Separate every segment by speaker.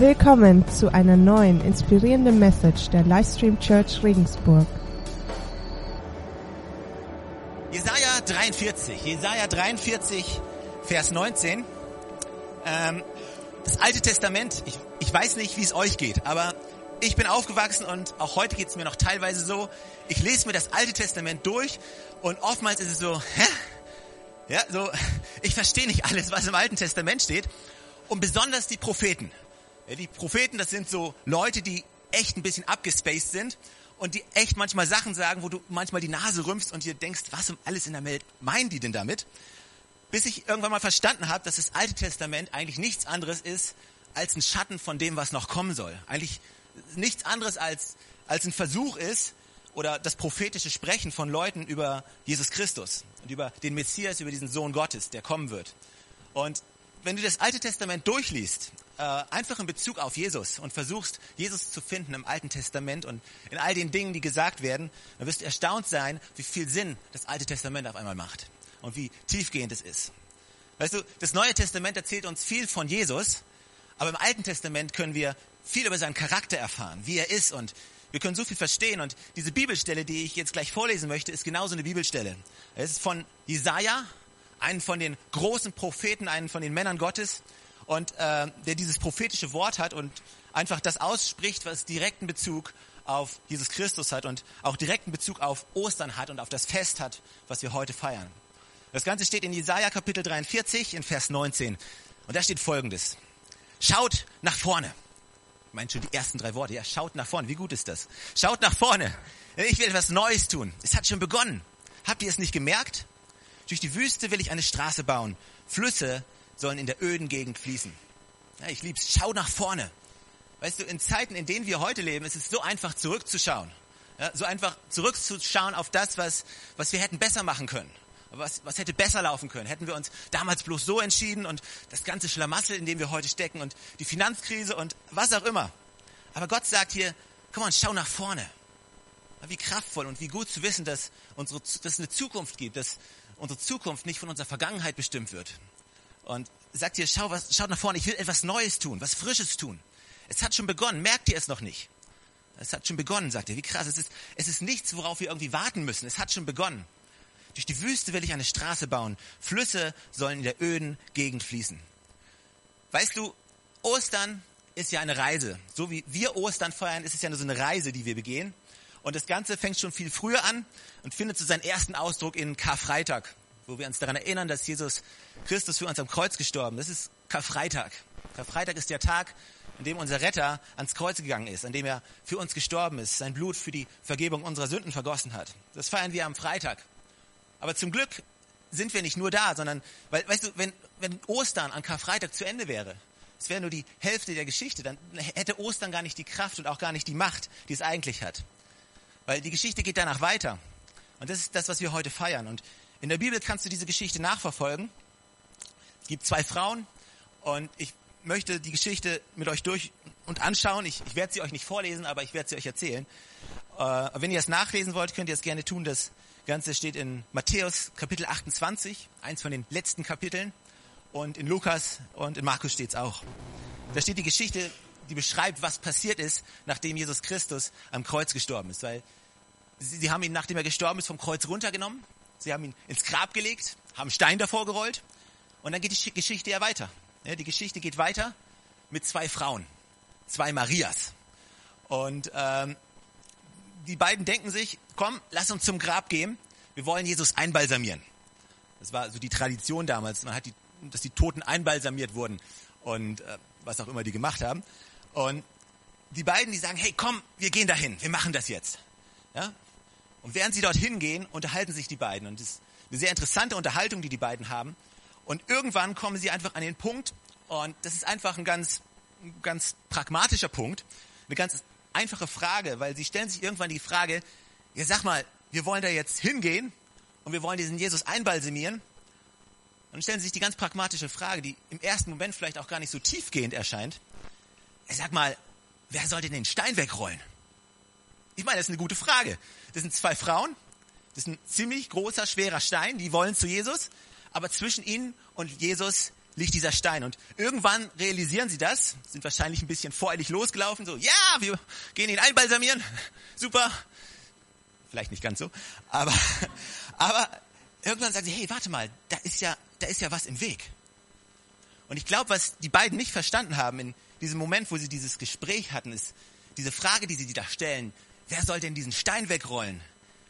Speaker 1: Willkommen zu einer neuen inspirierenden Message der Livestream Church Regensburg.
Speaker 2: Jesaja 43, Jesaja 43, Vers 19. Ähm, das Alte Testament, ich, ich weiß nicht, wie es euch geht, aber ich bin aufgewachsen und auch heute geht es mir noch teilweise so. Ich lese mir das Alte Testament durch und oftmals ist es so, hä? Ja, so, ich verstehe nicht alles, was im Alten Testament steht. Und besonders die Propheten. Ja, die Propheten, das sind so Leute, die echt ein bisschen abgespaced sind und die echt manchmal Sachen sagen, wo du manchmal die Nase rümpfst und dir denkst, was um alles in der Welt meinen die denn damit? Bis ich irgendwann mal verstanden habe, dass das Alte Testament eigentlich nichts anderes ist als ein Schatten von dem, was noch kommen soll. Eigentlich nichts anderes als, als ein Versuch ist, oder das prophetische Sprechen von Leuten über Jesus Christus und über den Messias, über diesen Sohn Gottes, der kommen wird. Und wenn du das Alte Testament durchliest, äh, einfach in Bezug auf Jesus und versuchst, Jesus zu finden im Alten Testament und in all den Dingen, die gesagt werden, dann wirst du erstaunt sein, wie viel Sinn das Alte Testament auf einmal macht und wie tiefgehend es ist. Weißt du, das Neue Testament erzählt uns viel von Jesus, aber im Alten Testament können wir viel über seinen Charakter erfahren, wie er ist und wir können so viel verstehen und diese Bibelstelle, die ich jetzt gleich vorlesen möchte, ist genauso eine Bibelstelle. Es ist von Jesaja, einen von den großen Propheten, einen von den Männern Gottes und äh, der dieses prophetische Wort hat und einfach das ausspricht, was direkten Bezug auf Jesus Christus hat und auch direkten Bezug auf Ostern hat und auf das Fest hat, was wir heute feiern. Das Ganze steht in Jesaja Kapitel 43 in Vers 19 und da steht Folgendes: Schaut nach vorne meint schon die ersten drei Worte. Ja, schaut nach vorne. Wie gut ist das? Schaut nach vorne. Ich will etwas Neues tun. Es hat schon begonnen. Habt ihr es nicht gemerkt? Durch die Wüste will ich eine Straße bauen. Flüsse sollen in der öden Gegend fließen. Ja, ich lieb's. Schau nach vorne. Weißt du, in Zeiten, in denen wir heute leben, ist es so einfach zurückzuschauen. Ja, so einfach zurückzuschauen auf das, was, was wir hätten besser machen können was, was hätte besser laufen können? Hätten wir uns damals bloß so entschieden und das ganze Schlamassel, in dem wir heute stecken und die Finanzkrise und was auch immer. Aber Gott sagt hier, komm on, schau nach vorne. Wie kraftvoll und wie gut zu wissen, dass, unsere, dass es eine Zukunft gibt, dass unsere Zukunft nicht von unserer Vergangenheit bestimmt wird. Und sagt hier, schau, was, schaut nach vorne, ich will etwas Neues tun, was Frisches tun. Es hat schon begonnen, merkt ihr es noch nicht? Es hat schon begonnen, sagt er. Wie krass, es ist, es ist nichts, worauf wir irgendwie warten müssen. Es hat schon begonnen. Durch die Wüste will ich eine Straße bauen. Flüsse sollen in der öden Gegend fließen. Weißt du, Ostern ist ja eine Reise. So wie wir Ostern feiern, ist es ja nur so eine Reise, die wir begehen. Und das Ganze fängt schon viel früher an und findet so seinen ersten Ausdruck in Karfreitag, wo wir uns daran erinnern, dass Jesus Christus für uns am Kreuz gestorben ist. Das ist Karfreitag. Karfreitag ist der Tag, an dem unser Retter ans Kreuz gegangen ist, an dem er für uns gestorben ist, sein Blut für die Vergebung unserer Sünden vergossen hat. Das feiern wir am Freitag. Aber zum Glück sind wir nicht nur da, sondern, weil, weißt du, wenn, wenn Ostern an Karfreitag zu Ende wäre, es wäre nur die Hälfte der Geschichte, dann hätte Ostern gar nicht die Kraft und auch gar nicht die Macht, die es eigentlich hat. Weil die Geschichte geht danach weiter. Und das ist das, was wir heute feiern. Und in der Bibel kannst du diese Geschichte nachverfolgen. Es gibt zwei Frauen und ich möchte die Geschichte mit euch durch und anschauen. Ich, ich werde sie euch nicht vorlesen, aber ich werde sie euch erzählen. Äh, wenn ihr es nachlesen wollt, könnt ihr es gerne tun. Das Ganze steht in Matthäus Kapitel 28, eins von den letzten Kapiteln. Und in Lukas und in Markus steht es auch. Da steht die Geschichte, die beschreibt, was passiert ist, nachdem Jesus Christus am Kreuz gestorben ist. Weil sie, sie haben ihn, nachdem er gestorben ist, vom Kreuz runtergenommen. Sie haben ihn ins Grab gelegt, haben Stein davor gerollt. Und dann geht die Geschichte ja weiter. Ja, die Geschichte geht weiter mit zwei Frauen, zwei Marias. Und ähm, die beiden denken sich, komm, lass uns zum Grab gehen. Wir wollen Jesus einbalsamieren. Das war so die Tradition damals. Man hat die, dass die Toten einbalsamiert wurden und äh, was auch immer die gemacht haben. Und die beiden, die sagen, hey, komm, wir gehen dahin, wir machen das jetzt. Ja? Und während sie dorthin gehen, unterhalten sich die beiden. Und es ist eine sehr interessante Unterhaltung, die die beiden haben. Und irgendwann kommen sie einfach an den Punkt, und das ist einfach ein ganz, ganz pragmatischer Punkt, eine ganz einfache Frage, weil sie stellen sich irgendwann die Frage, ja sag mal, wir wollen da jetzt hingehen und wir wollen diesen Jesus einbalsamieren. Dann stellen sie sich die ganz pragmatische Frage, die im ersten Moment vielleicht auch gar nicht so tiefgehend erscheint. Ja, sag mal, wer soll denn den Stein wegrollen? Ich meine, das ist eine gute Frage. Das sind zwei Frauen, das ist ein ziemlich großer, schwerer Stein, die wollen zu Jesus, aber zwischen ihnen und Jesus liegt dieser Stein. Und irgendwann realisieren sie das, sind wahrscheinlich ein bisschen voreilig losgelaufen, so, ja, wir gehen ihn einbalsamieren, super. Vielleicht nicht ganz so, aber, aber irgendwann sagen sie, hey, warte mal, da ist ja, da ist ja was im Weg. Und ich glaube, was die beiden nicht verstanden haben in diesem Moment, wo sie dieses Gespräch hatten, ist diese Frage, die sie da stellen, wer soll denn diesen Stein wegrollen?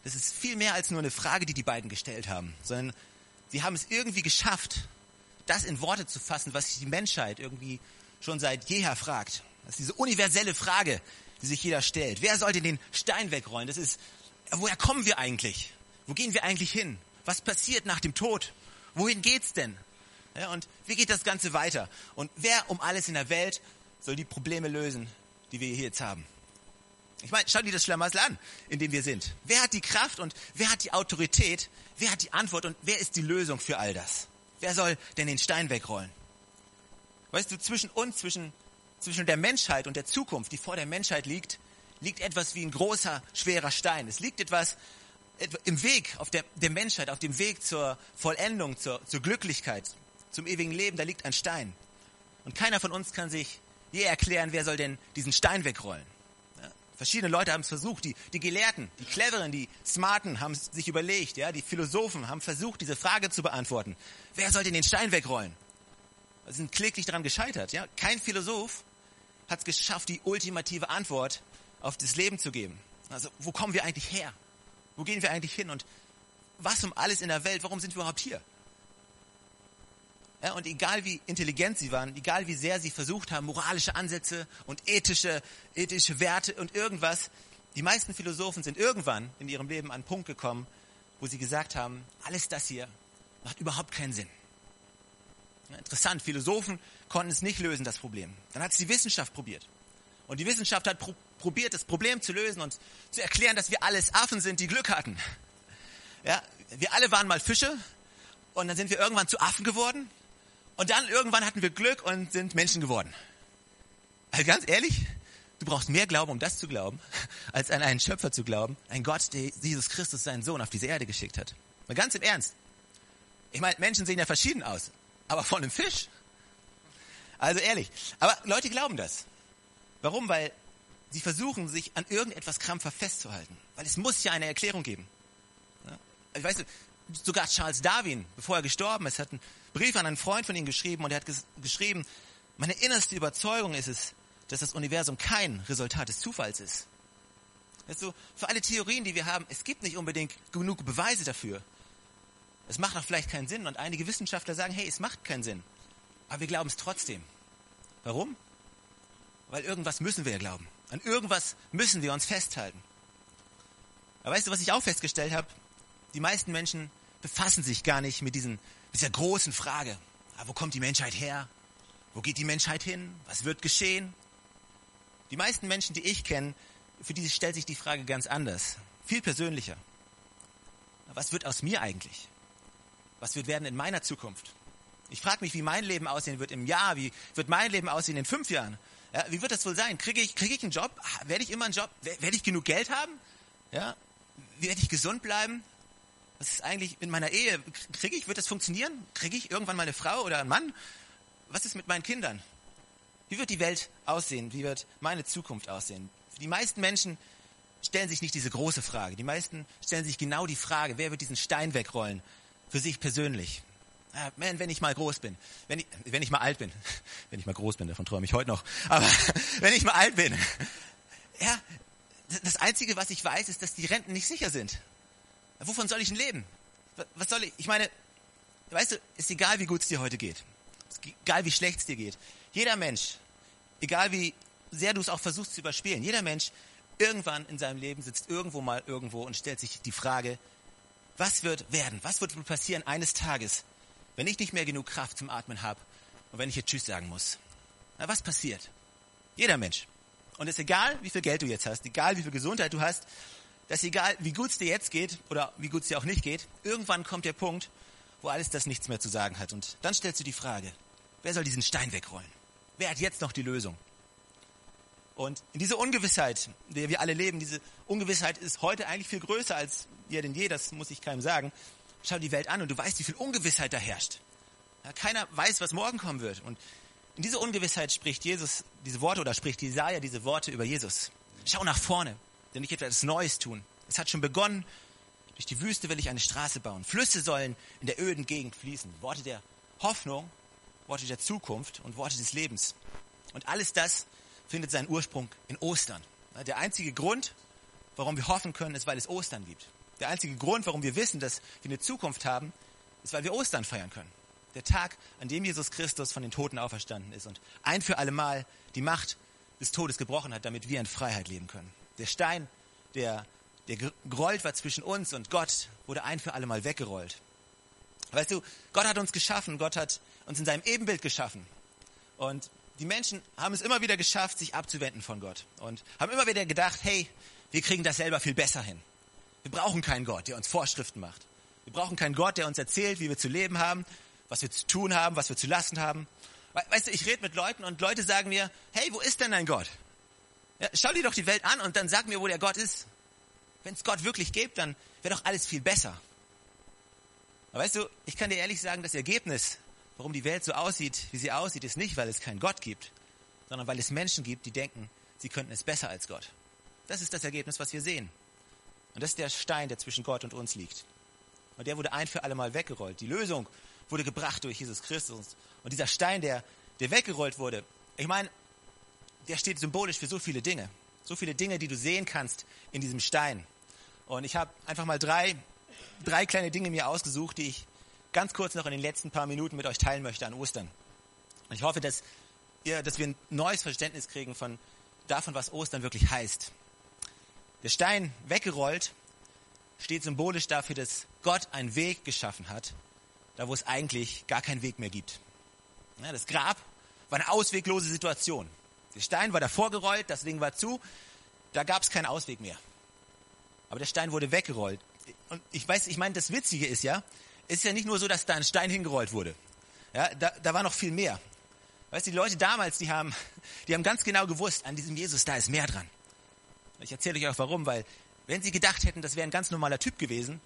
Speaker 2: Das ist viel mehr als nur eine Frage, die die beiden gestellt haben, sondern sie haben es irgendwie geschafft, das in Worte zu fassen, was sich die Menschheit irgendwie schon seit jeher fragt. Das ist diese universelle Frage, die sich jeder stellt. Wer sollte den Stein wegrollen? Das ist, woher kommen wir eigentlich? Wo gehen wir eigentlich hin? Was passiert nach dem Tod? Wohin geht's denn? Ja, und wie geht das Ganze weiter? Und wer um alles in der Welt soll die Probleme lösen, die wir hier jetzt haben? Ich meine, schau dir das Schlamassel an, in dem wir sind. Wer hat die Kraft und wer hat die Autorität? Wer hat die Antwort und wer ist die Lösung für all das? Wer soll denn den Stein wegrollen? Weißt du, zwischen uns, zwischen, zwischen der Menschheit und der Zukunft, die vor der Menschheit liegt, liegt etwas wie ein großer, schwerer Stein. Es liegt etwas im Weg auf der, der Menschheit, auf dem Weg zur Vollendung, zur, zur Glücklichkeit, zum ewigen Leben, da liegt ein Stein. Und keiner von uns kann sich je erklären, wer soll denn diesen Stein wegrollen. Verschiedene Leute haben es versucht, die, die Gelehrten, die Cleveren, die Smarten haben sich überlegt, ja, die Philosophen haben versucht, diese Frage zu beantworten. Wer soll denn den Stein wegrollen? Sie sind kläglich daran gescheitert, ja. Kein Philosoph hat es geschafft, die ultimative Antwort auf das Leben zu geben. Also, wo kommen wir eigentlich her? Wo gehen wir eigentlich hin? Und was um alles in der Welt, warum sind wir überhaupt hier? Ja, und egal wie intelligent sie waren, egal wie sehr sie versucht haben, moralische Ansätze und ethische, ethische Werte und irgendwas, die meisten Philosophen sind irgendwann in ihrem Leben an einen Punkt gekommen, wo sie gesagt haben, alles das hier macht überhaupt keinen Sinn. Ja, interessant, Philosophen konnten es nicht lösen, das Problem. Dann hat es die Wissenschaft probiert. Und die Wissenschaft hat pro probiert, das Problem zu lösen und zu erklären, dass wir alles Affen sind, die Glück hatten. Ja, wir alle waren mal Fische und dann sind wir irgendwann zu Affen geworden und dann irgendwann hatten wir Glück und sind Menschen geworden. Also ganz ehrlich, du brauchst mehr Glauben, um das zu glauben, als an einen Schöpfer zu glauben, ein Gott, der Jesus Christus, seinen Sohn, auf diese Erde geschickt hat. Mal ganz im Ernst. Ich meine, Menschen sehen ja verschieden aus, aber von einem Fisch. Also ehrlich. Aber Leute glauben das. Warum? Weil sie versuchen, sich an irgendetwas krampfhaft festzuhalten. Weil es muss ja eine Erklärung geben. Ja? Ich weiß, sogar Charles Darwin, bevor er gestorben ist, hat einen Brief an einen Freund von ihm geschrieben und er hat ges geschrieben, meine innerste Überzeugung ist es, dass das Universum kein Resultat des Zufalls ist. Weißt du, für alle Theorien, die wir haben, es gibt nicht unbedingt genug Beweise dafür. Es macht auch vielleicht keinen Sinn und einige Wissenschaftler sagen, hey, es macht keinen Sinn. Aber wir glauben es trotzdem. Warum? Weil irgendwas müssen wir ja glauben. An irgendwas müssen wir uns festhalten. Aber weißt du, was ich auch festgestellt habe? Die meisten Menschen befassen sich gar nicht mit diesen, dieser großen Frage. Ah, wo kommt die Menschheit her? Wo geht die Menschheit hin? Was wird geschehen? Die meisten Menschen, die ich kenne, für die stellt sich die Frage ganz anders. Viel persönlicher. Was wird aus mir eigentlich? Was wird werden in meiner Zukunft? Ich frage mich, wie mein Leben aussehen wird im Jahr, wie wird mein Leben aussehen in fünf Jahren? Ja, wie wird das wohl sein? Kriege ich, kriege ich einen Job? Ah, werde ich immer einen Job? Werde ich genug Geld haben? Ja? Werde ich gesund bleiben? Was ist eigentlich in meiner Ehe? Kriege ich, wird das funktionieren? Kriege ich irgendwann mal eine Frau oder einen Mann? Was ist mit meinen Kindern? Wie wird die Welt aussehen? Wie wird meine Zukunft aussehen? Die meisten Menschen stellen sich nicht diese große Frage. Die meisten stellen sich genau die Frage, wer wird diesen Stein wegrollen? Für sich persönlich. Ah, man, wenn ich mal groß bin, wenn ich, wenn ich mal alt bin, wenn ich mal groß bin, davon träume ich heute noch, aber wenn ich mal alt bin, ja, das Einzige, was ich weiß, ist, dass die Renten nicht sicher sind. Wovon soll ich denn leben? Was soll ich? Ich meine, weißt du, ist egal, wie gut es dir heute geht. Ist egal, wie schlecht es dir geht. Jeder Mensch, egal wie sehr du es auch versuchst zu überspielen, jeder Mensch irgendwann in seinem Leben sitzt irgendwo mal irgendwo und stellt sich die Frage, was wird werden? Was wird passieren eines Tages, wenn ich nicht mehr genug Kraft zum Atmen habe und wenn ich jetzt Tschüss sagen muss? Na, was passiert? Jeder Mensch. Und es ist egal, wie viel Geld du jetzt hast, egal wie viel Gesundheit du hast, dass egal, wie gut es dir jetzt geht oder wie gut es dir auch nicht geht, irgendwann kommt der Punkt, wo alles das nichts mehr zu sagen hat. Und dann stellst du die Frage, wer soll diesen Stein wegrollen? Wer hat jetzt noch die Lösung? Und in dieser Ungewissheit, in der wir alle leben, diese Ungewissheit ist heute eigentlich viel größer als je denn je, das muss ich keinem sagen. Schau die Welt an und du weißt, wie viel Ungewissheit da herrscht. Ja, keiner weiß, was morgen kommen wird. Und in dieser Ungewissheit spricht Jesus diese Worte oder spricht Jesaja diese Worte über Jesus. Schau nach vorne, denn ich werde etwas Neues tun. Es hat schon begonnen. Durch die Wüste will ich eine Straße bauen. Flüsse sollen in der öden Gegend fließen. Worte der Hoffnung, Worte der Zukunft und Worte des Lebens. Und alles das findet seinen Ursprung in Ostern. Der einzige Grund, warum wir hoffen können, ist, weil es Ostern gibt. Der einzige Grund, warum wir wissen, dass wir eine Zukunft haben, ist, weil wir Ostern feiern können. Der Tag, an dem Jesus Christus von den Toten auferstanden ist und ein für allemal die Macht des Todes gebrochen hat, damit wir in Freiheit leben können. Der Stein, der, der gerollt war zwischen uns und Gott, wurde ein für allemal weggerollt. Weißt du, Gott hat uns geschaffen, Gott hat uns in seinem Ebenbild geschaffen. Und die Menschen haben es immer wieder geschafft, sich abzuwenden von Gott. Und haben immer wieder gedacht, hey, wir kriegen das selber viel besser hin. Wir brauchen keinen Gott, der uns Vorschriften macht. Wir brauchen keinen Gott, der uns erzählt, wie wir zu leben haben, was wir zu tun haben, was wir zu lassen haben. Weißt du, ich rede mit Leuten und Leute sagen mir, hey, wo ist denn dein Gott? Ja, schau dir doch die Welt an und dann sag mir, wo der Gott ist. Wenn es Gott wirklich gibt, dann wäre doch alles viel besser. Aber weißt du, ich kann dir ehrlich sagen, das Ergebnis, warum die Welt so aussieht, wie sie aussieht, ist nicht, weil es keinen Gott gibt, sondern weil es Menschen gibt, die denken, sie könnten es besser als Gott. Das ist das Ergebnis, was wir sehen. Und das ist der Stein, der zwischen Gott und uns liegt. Und der wurde ein für alle Mal weggerollt. Die Lösung wurde gebracht durch Jesus Christus. Und dieser Stein, der, der weggerollt wurde, ich meine, der steht symbolisch für so viele Dinge. So viele Dinge, die du sehen kannst in diesem Stein. Und ich habe einfach mal drei, drei kleine Dinge mir ausgesucht, die ich ganz kurz noch in den letzten paar Minuten mit euch teilen möchte an Ostern. Und ich hoffe, dass, ihr, dass wir ein neues Verständnis kriegen von davon, was Ostern wirklich heißt. Der Stein weggerollt steht symbolisch dafür, dass Gott einen Weg geschaffen hat, da wo es eigentlich gar keinen Weg mehr gibt. Ja, das Grab war eine ausweglose Situation. Der Stein war davor gerollt, das Ding war zu, da gab es keinen Ausweg mehr. Aber der Stein wurde weggerollt. Und ich weiß, ich meine, das Witzige ist ja, ist ja nicht nur so, dass da ein Stein hingerollt wurde. Ja, da, da war noch viel mehr. Weißt du, die Leute damals, die haben, die haben ganz genau gewusst, an diesem Jesus, da ist mehr dran. Ich erzähle euch auch warum, weil wenn sie gedacht hätten, das wäre ein ganz normaler Typ gewesen,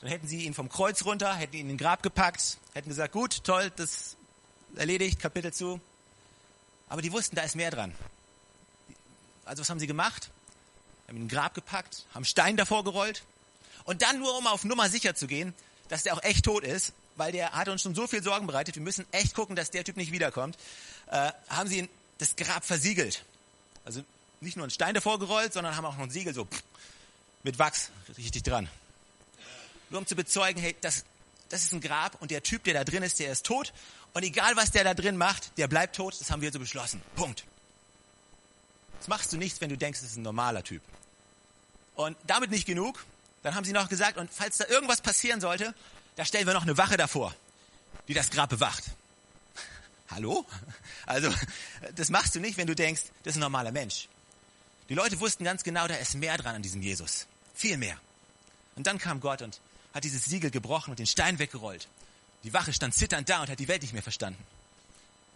Speaker 2: dann hätten sie ihn vom Kreuz runter, hätten ihn in den Grab gepackt, hätten gesagt, gut, toll, das erledigt, Kapitel zu. Aber die wussten, da ist mehr dran. Also was haben sie gemacht? Haben ihn in den Grab gepackt, haben Stein davor gerollt und dann nur, um auf Nummer sicher zu gehen, dass der auch echt tot ist, weil der hat uns schon so viel Sorgen bereitet, wir müssen echt gucken, dass der Typ nicht wiederkommt, äh, haben sie das Grab versiegelt. Also nicht nur einen Stein davor gerollt, sondern haben auch noch ein Siegel so mit Wachs richtig dran. Nur um zu bezeugen, hey, das, das ist ein Grab und der Typ, der da drin ist, der ist tot. Und egal, was der da drin macht, der bleibt tot. Das haben wir so beschlossen. Punkt. Das machst du nicht, wenn du denkst, das ist ein normaler Typ. Und damit nicht genug. Dann haben sie noch gesagt, und falls da irgendwas passieren sollte, da stellen wir noch eine Wache davor, die das Grab bewacht. Hallo? Also, das machst du nicht, wenn du denkst, das ist ein normaler Mensch. Die Leute wussten ganz genau, da ist mehr dran an diesem Jesus. Viel mehr. Und dann kam Gott und hat dieses Siegel gebrochen und den Stein weggerollt. Die Wache stand zitternd da und hat die Welt nicht mehr verstanden.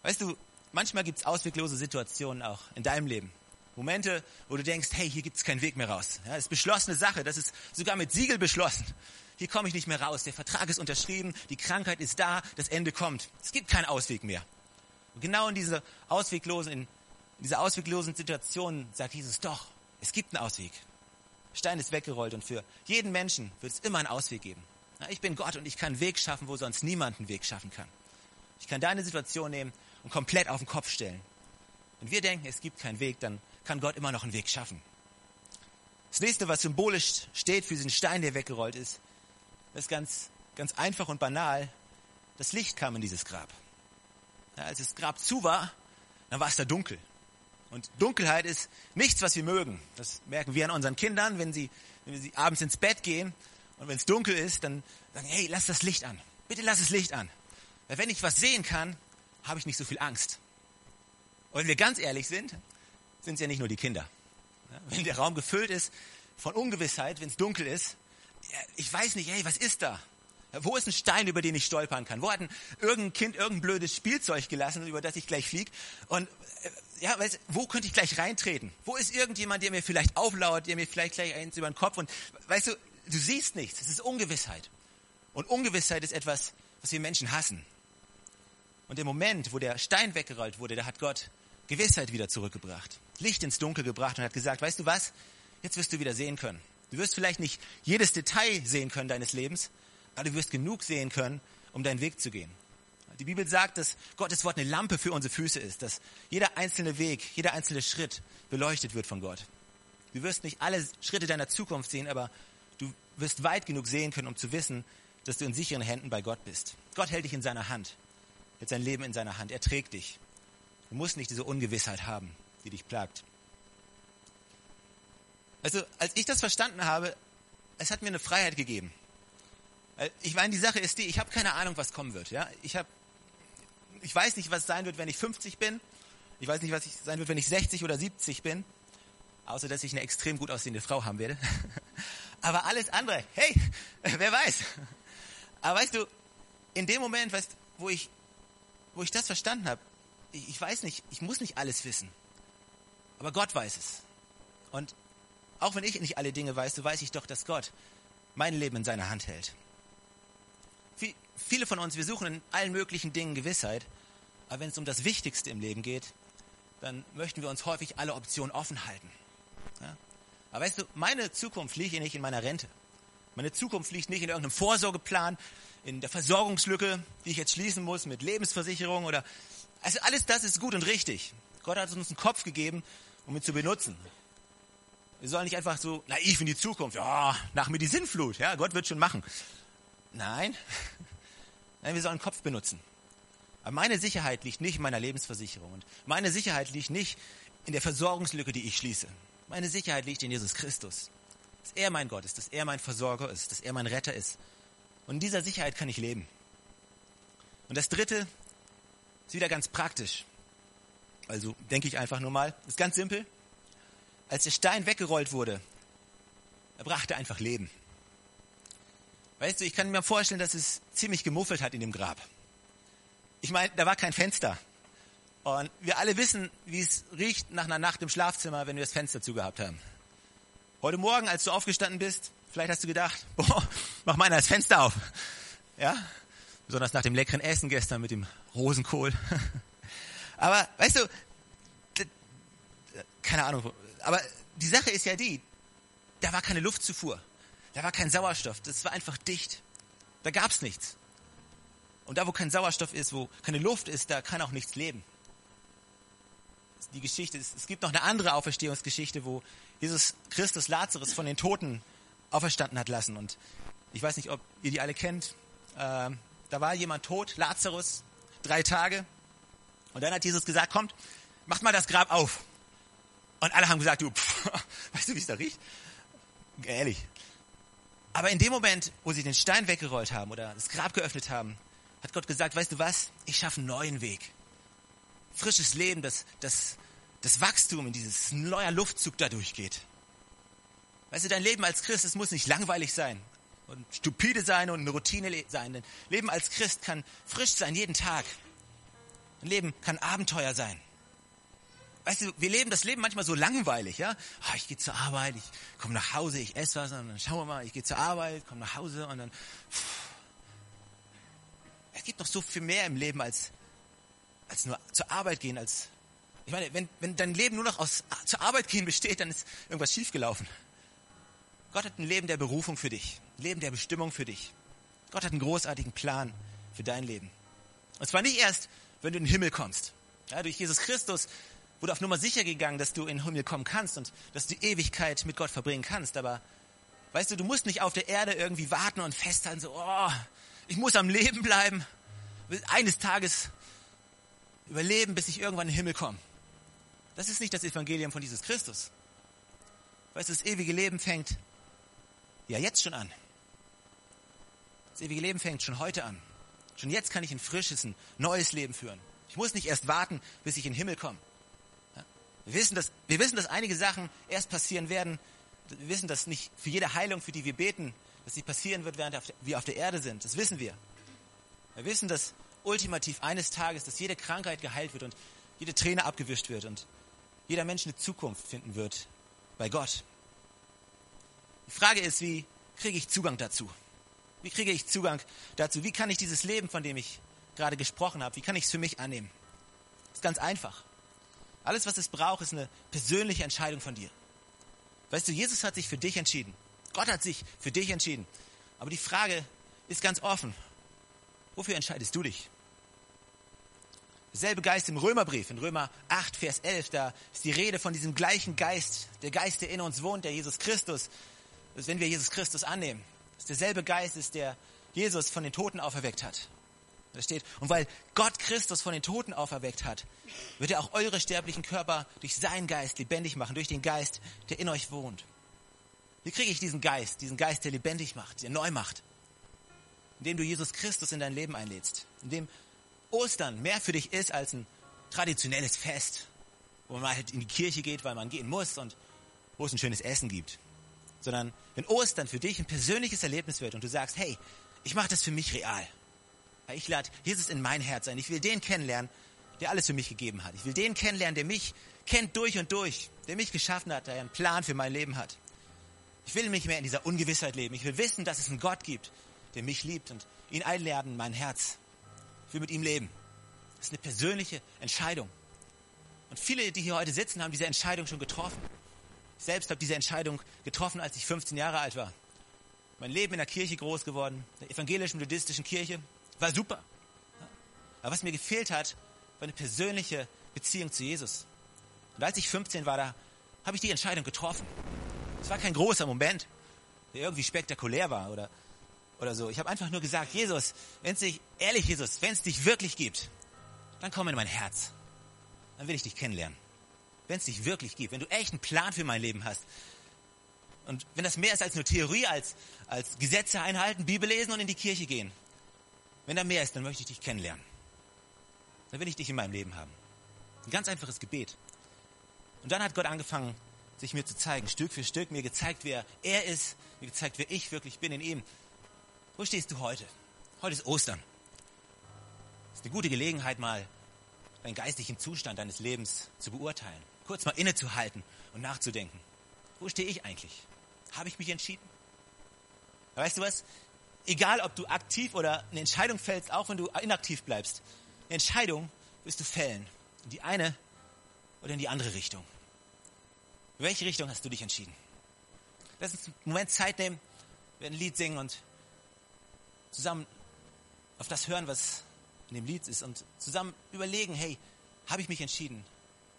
Speaker 2: Weißt du, manchmal gibt es ausweglose Situationen auch in deinem Leben. Momente, wo du denkst, hey, hier gibt es keinen Weg mehr raus. Ja, das ist beschlossene Sache, das ist sogar mit Siegel beschlossen. Hier komme ich nicht mehr raus, der Vertrag ist unterschrieben, die Krankheit ist da, das Ende kommt. Es gibt keinen Ausweg mehr. Und genau in dieser ausweglosen, in in dieser ausweglosen Situation sagt Jesus, doch, es gibt einen Ausweg. Stein ist weggerollt und für jeden Menschen wird es immer einen Ausweg geben. Ich bin Gott und ich kann einen Weg schaffen, wo sonst niemand einen Weg schaffen kann. Ich kann deine Situation nehmen und komplett auf den Kopf stellen. Wenn wir denken, es gibt keinen Weg, dann kann Gott immer noch einen Weg schaffen. Das nächste, was symbolisch steht für diesen Stein, der weggerollt ist, ist ganz, ganz einfach und banal. Das Licht kam in dieses Grab. Ja, als das Grab zu war, dann war es da dunkel. Und Dunkelheit ist nichts, was wir mögen. Das merken wir an unseren Kindern, wenn sie, wenn sie abends ins Bett gehen und wenn es dunkel ist, dann sagen, hey, lass das Licht an. Bitte lass das Licht an. Weil wenn ich was sehen kann, habe ich nicht so viel Angst. Und wenn wir ganz ehrlich sind, sind es ja nicht nur die Kinder. Wenn der Raum gefüllt ist von Ungewissheit, wenn es dunkel ist, ich weiß nicht, hey, was ist da? Wo ist ein Stein, über den ich stolpern kann? Wo hat ein, irgendein Kind irgendein blödes Spielzeug gelassen, über das ich gleich fliege? Und äh, ja, weißt, wo könnte ich gleich reintreten? Wo ist irgendjemand, der mir vielleicht auflauert, der mir vielleicht gleich eins über den Kopf und weißt du, du siehst nichts. Es ist Ungewissheit. Und Ungewissheit ist etwas, was wir Menschen hassen. Und im Moment, wo der Stein weggerollt wurde, da hat Gott Gewissheit wieder zurückgebracht. Licht ins Dunkel gebracht und hat gesagt, weißt du was? Jetzt wirst du wieder sehen können. Du wirst vielleicht nicht jedes Detail sehen können deines Lebens, aber du wirst genug sehen können, um deinen Weg zu gehen. Die Bibel sagt, dass Gottes Wort eine Lampe für unsere Füße ist, dass jeder einzelne Weg, jeder einzelne Schritt beleuchtet wird von Gott. Du wirst nicht alle Schritte deiner Zukunft sehen, aber du wirst weit genug sehen können, um zu wissen, dass du in sicheren Händen bei Gott bist. Gott hält dich in seiner Hand, hält sein Leben in seiner Hand, er trägt dich. Du musst nicht diese Ungewissheit haben, die dich plagt. Also, als ich das verstanden habe, es hat mir eine Freiheit gegeben. Ich meine, die Sache ist die, ich habe keine Ahnung, was kommen wird. Ja? Ich, hab, ich weiß nicht, was sein wird, wenn ich 50 bin. Ich weiß nicht, was ich sein wird, wenn ich 60 oder 70 bin. Außer, dass ich eine extrem gut aussehende Frau haben werde. Aber alles andere, hey, wer weiß. Aber weißt du, in dem Moment, weißt, wo, ich, wo ich das verstanden habe, ich, ich weiß nicht, ich muss nicht alles wissen. Aber Gott weiß es. Und auch wenn ich nicht alle Dinge weiß, so weiß ich doch, dass Gott mein Leben in seiner Hand hält. Viele von uns, wir suchen in allen möglichen Dingen Gewissheit, aber wenn es um das Wichtigste im Leben geht, dann möchten wir uns häufig alle Optionen offen halten. Ja? Aber weißt du, meine Zukunft liegt nicht in meiner Rente. Meine Zukunft liegt nicht in irgendeinem Vorsorgeplan, in der Versorgungslücke, die ich jetzt schließen muss mit Lebensversicherung oder also alles das ist gut und richtig. Gott hat uns einen Kopf gegeben, um ihn zu benutzen. Wir sollen nicht einfach so naiv in die Zukunft, ja, nach mir die Sinnflut, ja, Gott wird schon machen. Nein, nein, wir sollen den Kopf benutzen. Aber meine Sicherheit liegt nicht in meiner Lebensversicherung und meine Sicherheit liegt nicht in der Versorgungslücke, die ich schließe. Meine Sicherheit liegt in Jesus Christus. Dass er mein Gott ist, dass er mein Versorger ist, dass er mein Retter ist. Und in dieser Sicherheit kann ich leben. Und das Dritte ist wieder ganz praktisch. Also denke ich einfach nur mal, ist ganz simpel. Als der Stein weggerollt wurde, er brachte einfach Leben. Weißt du, ich kann mir vorstellen, dass es ziemlich gemuffelt hat in dem Grab. Ich meine, da war kein Fenster. Und wir alle wissen, wie es riecht nach einer Nacht im Schlafzimmer, wenn wir das Fenster zugehabt haben. Heute Morgen, als du aufgestanden bist, vielleicht hast du gedacht, boah, mach meiner das Fenster auf. Ja? Besonders nach dem leckeren Essen gestern mit dem Rosenkohl. Aber weißt du, keine Ahnung, aber die Sache ist ja die, da war keine Luftzufuhr, da war kein Sauerstoff, das war einfach dicht. Da gab's nichts. Und da, wo kein Sauerstoff ist, wo keine Luft ist, da kann auch nichts leben. Die Geschichte, es gibt noch eine andere Auferstehungsgeschichte, wo Jesus Christus Lazarus von den Toten auferstanden hat lassen. Und ich weiß nicht, ob ihr die alle kennt. Ähm, da war jemand tot, Lazarus, drei Tage. Und dann hat Jesus gesagt, kommt, macht mal das Grab auf. Und alle haben gesagt, du, pff, weißt du, wie es da riecht? Ehrlich. Aber in dem Moment, wo sie den Stein weggerollt haben oder das Grab geöffnet haben, hat Gott gesagt, weißt du was? Ich schaffe einen neuen Weg. Frisches Leben, das, das, das Wachstum in dieses neuer Luftzug da durchgeht. Weißt du, dein Leben als Christ, es muss nicht langweilig sein und stupide sein und eine Routine sein. Denn Leben als Christ kann frisch sein, jeden Tag. Ein Leben kann Abenteuer sein. Weißt du, wir leben das Leben manchmal so langweilig, ja? Oh, ich gehe zur Arbeit, ich komme nach Hause, ich esse was und dann schauen wir mal, ich gehe zur Arbeit, komme nach Hause und dann. Pff. Es gibt noch so viel mehr im Leben als, als nur zur Arbeit gehen, als. Ich meine, wenn, wenn dein Leben nur noch aus zur Arbeit gehen besteht, dann ist irgendwas schiefgelaufen. Gott hat ein Leben der Berufung für dich, ein Leben der Bestimmung für dich. Gott hat einen großartigen Plan für dein Leben. Und zwar nicht erst, wenn du in den Himmel kommst. Ja, durch Jesus Christus wurde auf Nummer sicher gegangen, dass du in den Himmel kommen kannst und dass du die Ewigkeit mit Gott verbringen kannst. Aber weißt du, du musst nicht auf der Erde irgendwie warten und festhalten, so, oh, ich muss am Leben bleiben, eines Tages überleben, bis ich irgendwann in den Himmel komme. Das ist nicht das Evangelium von Jesus Christus. Weißt du, das ewige Leben fängt ja jetzt schon an. Das ewige Leben fängt schon heute an. Schon jetzt kann ich ein frisches, ein neues Leben führen. Ich muss nicht erst warten, bis ich in den Himmel komme. Wir wissen, dass, wir wissen, dass einige Sachen erst passieren werden. Wir wissen, dass nicht für jede Heilung, für die wir beten, dass sie passieren wird, während wir auf der Erde sind. Das wissen wir. Wir wissen, dass ultimativ eines Tages, dass jede Krankheit geheilt wird und jede Träne abgewischt wird und jeder Mensch eine Zukunft finden wird bei Gott. Die Frage ist, wie kriege ich Zugang dazu? Wie kriege ich Zugang dazu? Wie kann ich dieses Leben, von dem ich gerade gesprochen habe, wie kann ich es für mich annehmen? Das ist ganz einfach. Alles, was es braucht, ist eine persönliche Entscheidung von dir. Weißt du, Jesus hat sich für dich entschieden. Gott hat sich für dich entschieden. Aber die Frage ist ganz offen. Wofür entscheidest du dich? Derselbe Geist im Römerbrief, in Römer 8, Vers 11, da ist die Rede von diesem gleichen Geist, der Geist, der in uns wohnt, der Jesus Christus, wenn wir Jesus Christus annehmen, dass derselbe Geist ist, der Jesus von den Toten auferweckt hat. Da steht, und weil Gott Christus von den Toten auferweckt hat, wird er auch eure sterblichen Körper durch seinen Geist lebendig machen, durch den Geist, der in euch wohnt. Wie kriege ich diesen Geist, diesen Geist, der lebendig macht, der neu macht? Indem du Jesus Christus in dein Leben einlädst, indem Ostern mehr für dich ist als ein traditionelles Fest, wo man halt in die Kirche geht, weil man gehen muss und wo es ein schönes Essen gibt. Sondern wenn Ostern für dich ein persönliches Erlebnis wird und du sagst, hey, ich mache das für mich real. Ich lade Jesus in mein Herz ein. Ich will den kennenlernen, der alles für mich gegeben hat. Ich will den kennenlernen, der mich kennt durch und durch, der mich geschaffen hat, der einen Plan für mein Leben hat. Ich will nicht mehr in dieser Ungewissheit leben. Ich will wissen, dass es einen Gott gibt, der mich liebt und ihn einladen in mein Herz. Ich will mit ihm leben. Das ist eine persönliche Entscheidung. Und viele, die hier heute sitzen, haben diese Entscheidung schon getroffen. Ich selbst habe diese Entscheidung getroffen, als ich 15 Jahre alt war. Mein Leben in der Kirche groß geworden, der evangelisch-methodistischen Kirche, war super. Aber was mir gefehlt hat, war eine persönliche Beziehung zu Jesus. Und als ich 15 war, da habe ich die Entscheidung getroffen. Es war kein großer Moment, der irgendwie spektakulär war oder oder so. Ich habe einfach nur gesagt, Jesus, wenn es dich, ehrlich Jesus, wenn es dich wirklich gibt, dann komm in mein Herz. Dann will ich dich kennenlernen. Wenn es dich wirklich gibt, wenn du echt einen Plan für mein Leben hast. Und wenn das mehr ist als nur Theorie, als, als Gesetze einhalten, Bibel lesen und in die Kirche gehen. Wenn da mehr ist, dann möchte ich dich kennenlernen. Dann will ich dich in meinem Leben haben. Ein ganz einfaches Gebet. Und dann hat Gott angefangen, sich mir zu zeigen, Stück für Stück, mir gezeigt, wer er ist, mir gezeigt, wer ich wirklich bin in ihm. Wo stehst du heute? Heute ist Ostern. Das ist eine gute Gelegenheit, mal deinen geistlichen Zustand deines Lebens zu beurteilen. Kurz mal innezuhalten und nachzudenken. Wo stehe ich eigentlich? Habe ich mich entschieden? Weißt du was? Egal, ob du aktiv oder eine Entscheidung fällst, auch wenn du inaktiv bleibst, eine Entscheidung wirst du fällen. In die eine oder in die andere Richtung. In welche Richtung hast du dich entschieden? Lass uns einen Moment Zeit nehmen, wir werden ein Lied singen und zusammen auf das hören, was in dem Lied ist und zusammen überlegen, hey, habe ich mich entschieden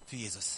Speaker 2: für Jesus?